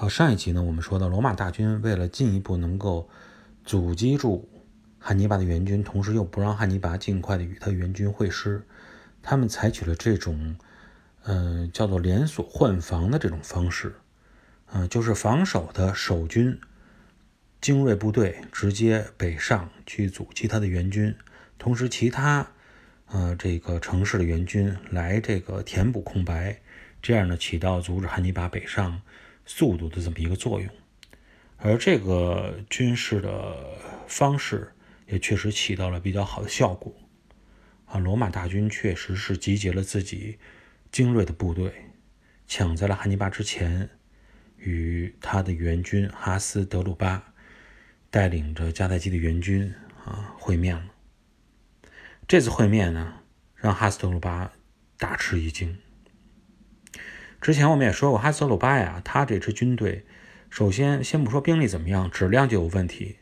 好，上一集呢，我们说到罗马大军为了进一步能够阻击住汉尼拔的援军，同时又不让汉尼拔尽快的与他援军会师，他们采取了这种，嗯，叫做连锁换防的这种方式，嗯，就是防守的守军精锐部队直接北上去阻击他的援军，同时其他。呃，这个城市的援军来这个填补空白，这样呢起到阻止汉尼拔北上速度的这么一个作用，而这个军事的方式也确实起到了比较好的效果。啊，罗马大军确实是集结了自己精锐的部队，抢在了汉尼拔之前，与他的援军哈斯德鲁巴带领着迦太基的援军啊会面了。这次会面呢，让哈斯德鲁巴大吃一惊。之前我们也说过，哈斯鲁巴呀，他这支军队，首先先不说兵力怎么样，质量就有问题。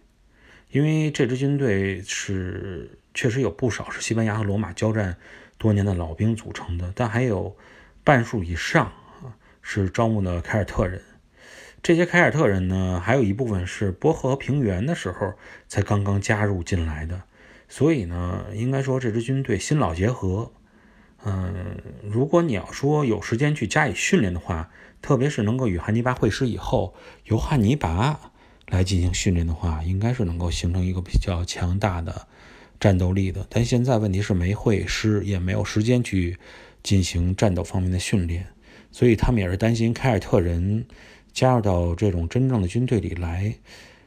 因为这支军队是确实有不少是西班牙和罗马交战多年的老兵组成的，但还有半数以上啊是招募的凯尔特人。这些凯尔特人呢，还有一部分是波河平原的时候才刚刚加入进来的。所以呢，应该说这支军队新老结合。嗯，如果你要说有时间去加以训练的话，特别是能够与汉尼拔会师以后，由汉尼拔来进行训练的话，应该是能够形成一个比较强大的战斗力的。但现在问题是没会师，也没有时间去进行战斗方面的训练，所以他们也是担心凯尔特人加入到这种真正的军队里来，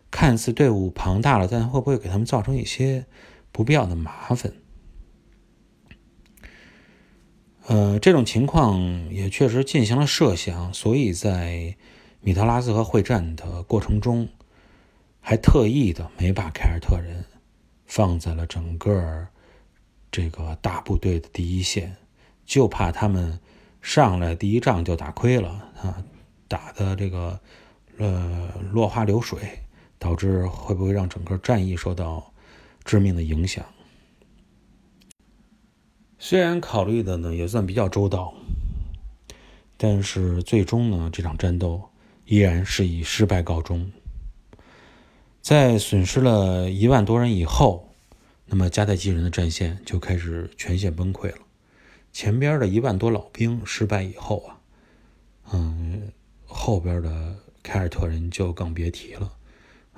看似队伍庞大了，但会不会给他们造成一些？不必要的麻烦，呃，这种情况也确实进行了设想，所以在米特拉斯河会战的过程中，还特意的没把凯尔特人放在了整个这个大部队的第一线，就怕他们上来第一仗就打亏了啊，打的这个呃落花流水，导致会不会让整个战役受到。致命的影响，虽然考虑的呢也算比较周到，但是最终呢这场战斗依然是以失败告终。在损失了一万多人以后，那么迦太基人的战线就开始全线崩溃了。前边的一万多老兵失败以后啊，嗯，后边的凯尔特人就更别提了，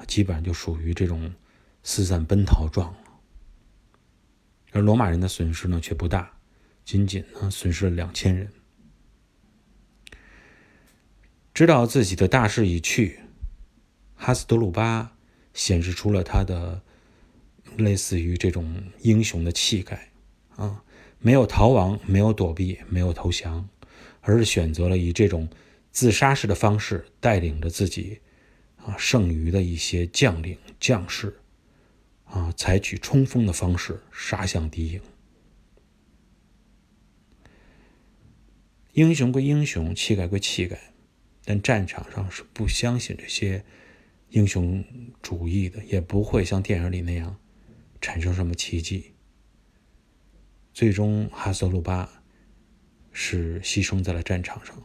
基本上就属于这种。四散奔逃状了，而罗马人的损失呢却不大，仅仅呢损失了两千人。知道自己的大势已去，哈斯德鲁巴显示出了他的类似于这种英雄的气概啊，没有逃亡，没有躲避，没有投降，而是选择了以这种自杀式的方式带领着自己啊剩余的一些将领将士。啊，采取冲锋的方式杀向敌营。英雄归英雄，气概归气概，但战场上是不相信这些英雄主义的，也不会像电影里那样产生什么奇迹。最终，哈索鲁巴是牺牲在了战场上。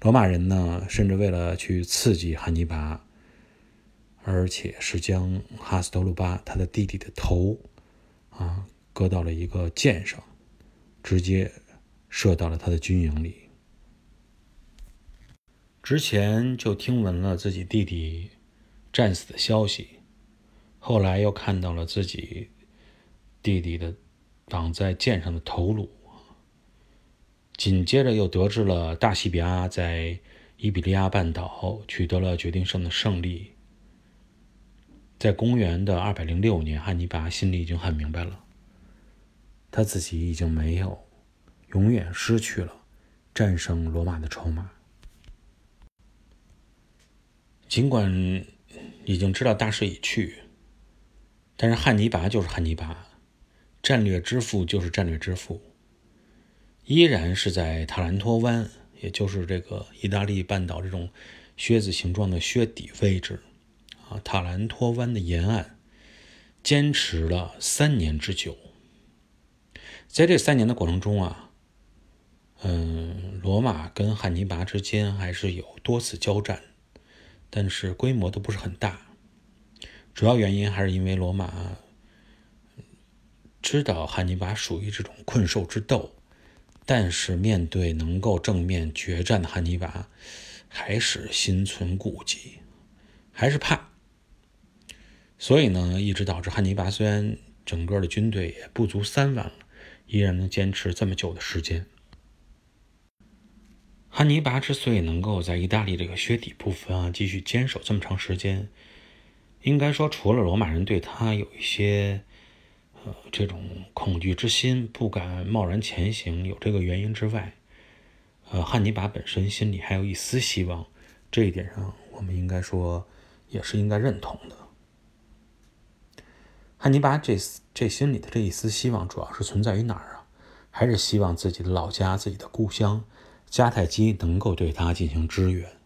罗马人呢，甚至为了去刺激汉尼拔。而且是将哈斯德鲁巴他的弟弟的头，啊，搁到了一个箭上，直接射到了他的军营里。之前就听闻了自己弟弟战死的消息，后来又看到了自己弟弟的绑在箭上的头颅，紧接着又得知了大西比亚在伊比利亚半岛取得了决定性的胜利。在公元的二百零六年，汉尼拔心里已经很明白了，他自己已经没有，永远失去了战胜罗马的筹码。尽管已经知道大势已去，但是汉尼拔就是汉尼拔，战略之父就是战略之父，依然是在塔兰托湾，也就是这个意大利半岛这种靴子形状的靴底位置。啊，塔兰托湾的沿岸坚持了三年之久。在这三年的过程中啊，嗯，罗马跟汉尼拔之间还是有多次交战，但是规模都不是很大。主要原因还是因为罗马知道汉尼拔属于这种困兽之斗，但是面对能够正面决战的汉尼拔，还是心存顾忌，还是怕。所以呢，一直导致汉尼拔虽然整个的军队也不足三万了，依然能坚持这么久的时间。汉尼拔之所以能够在意大利这个靴底部分啊继续坚守这么长时间，应该说除了罗马人对他有一些呃这种恐惧之心，不敢贸然前行，有这个原因之外，呃，汉尼拔本身心里还有一丝希望，这一点上我们应该说也是应该认同的。汉尼拔这这心里的这一丝希望，主要是存在于哪儿啊？还是希望自己的老家、自己的故乡。迦太基能够对他进行支援，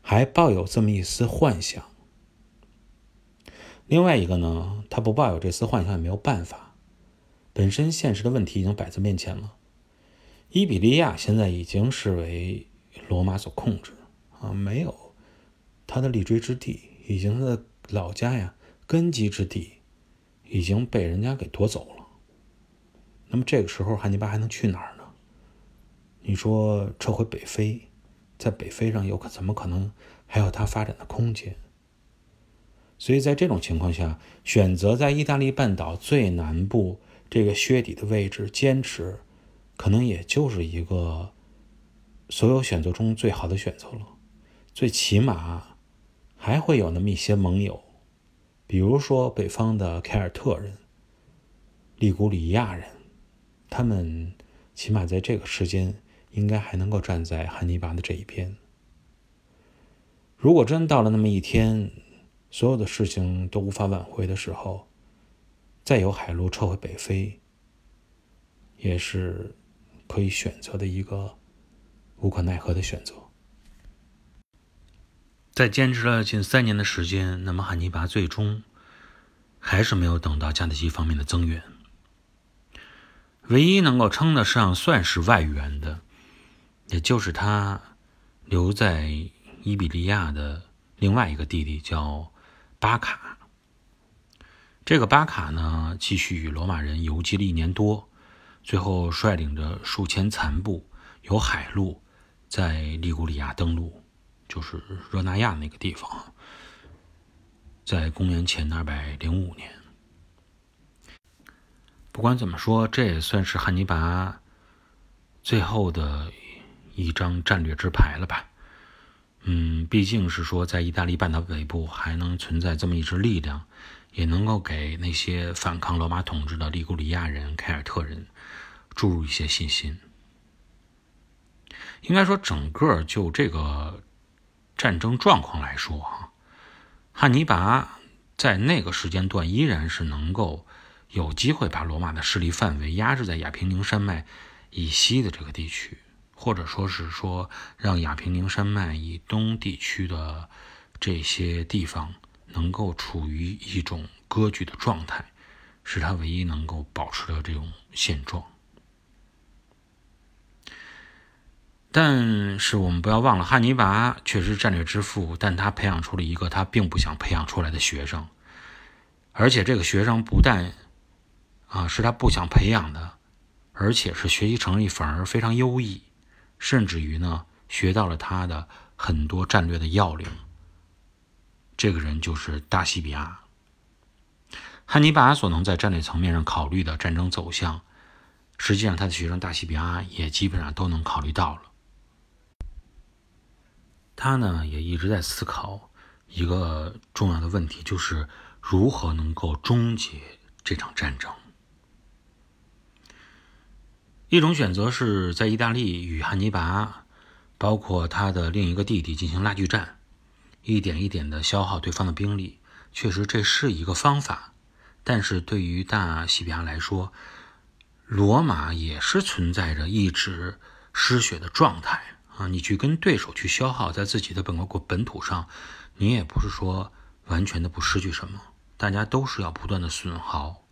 还抱有这么一丝幻想。另外一个呢，他不抱有这丝幻想也没有办法。本身现实的问题已经摆在面前了，伊比利亚现在已经是为罗马所控制啊，没有他的立锥之地，已经他的老家呀根基之地已经被人家给夺走了。那么这个时候，汉尼拔还能去哪儿呢？你说撤回北非，在北非上有可怎么可能还有它发展的空间？所以在这种情况下，选择在意大利半岛最南部这个靴底的位置坚持，可能也就是一个所有选择中最好的选择了。最起码还会有那么一些盟友，比如说北方的凯尔特人、利古里亚人，他们起码在这个时间。应该还能够站在汉尼拔的这一边。如果真到了那么一天，所有的事情都无法挽回的时候，再由海路撤回北非，也是可以选择的一个无可奈何的选择。在坚持了近三年的时间，那么汉尼拔最终还是没有等到迦太基方面的增援。唯一能够称得上算是外援的。也就是他留在伊比利亚的另外一个弟弟叫巴卡。这个巴卡呢，继续与罗马人游击了一年多，最后率领着数千残部，由海路在利古里亚登陆，就是热那亚那个地方，在公元前二百零五年。不管怎么说，这也算是汉尼拔最后的。一张战略之牌了吧？嗯，毕竟是说在意大利半岛北部还能存在这么一支力量，也能够给那些反抗罗马统治的利古里亚人、凯尔特人注入一些信心。应该说，整个就这个战争状况来说，哈，汉尼拔在那个时间段依然是能够有机会把罗马的势力范围压制在亚平宁山脉以西的这个地区。或者说是说，让亚平宁山脉以东地区的这些地方能够处于一种割据的状态，是他唯一能够保持的这种现状。但是我们不要忘了，汉尼拔确实战略之父，但他培养出了一个他并不想培养出来的学生，而且这个学生不但啊是他不想培养的，而且是学习成绩反而非常优异。甚至于呢，学到了他的很多战略的要领。这个人就是大西比亚。汉尼拔所能在战略层面上考虑的战争走向，实际上他的学生大西比亚也基本上都能考虑到了。他呢也一直在思考一个重要的问题，就是如何能够终结这场战争。一种选择是在意大利与汉尼拔，包括他的另一个弟弟进行拉锯战，一点一点的消耗对方的兵力。确实，这是一个方法。但是对于大西比亚来说，罗马也是存在着一直失血的状态啊！你去跟对手去消耗在自己的本国本土上，你也不是说完全的不失去什么，大家都是要不断的损耗。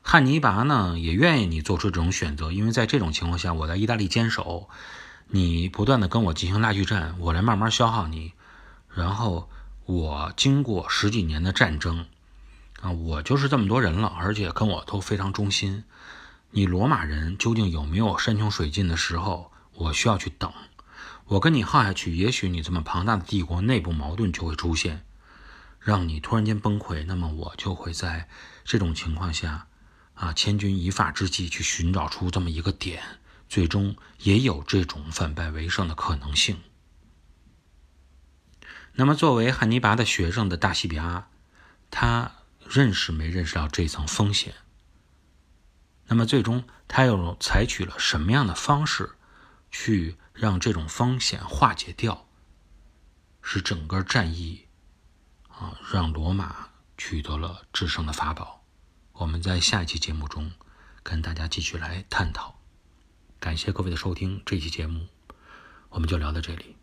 汉尼拔呢也愿意你做出这种选择，因为在这种情况下，我在意大利坚守，你不断的跟我进行拉锯战，我来慢慢消耗你，然后我经过十几年的战争，啊，我就是这么多人了，而且跟我都非常忠心。你罗马人究竟有没有山穷水尽的时候？我需要去等。我跟你耗下去，也许你这么庞大的帝国内部矛盾就会出现，让你突然间崩溃。那么我就会在这种情况下，啊，千钧一发之际去寻找出这么一个点，最终也有这种反败为胜的可能性。那么作为汉尼拔的学生的大西比阿，他认识没认识到这层风险？那么最终他又采取了什么样的方式去让这种风险化解掉，使整个战役啊让罗马取得了制胜的法宝？我们在下一期节目中跟大家继续来探讨。感谢各位的收听，这期节目我们就聊到这里。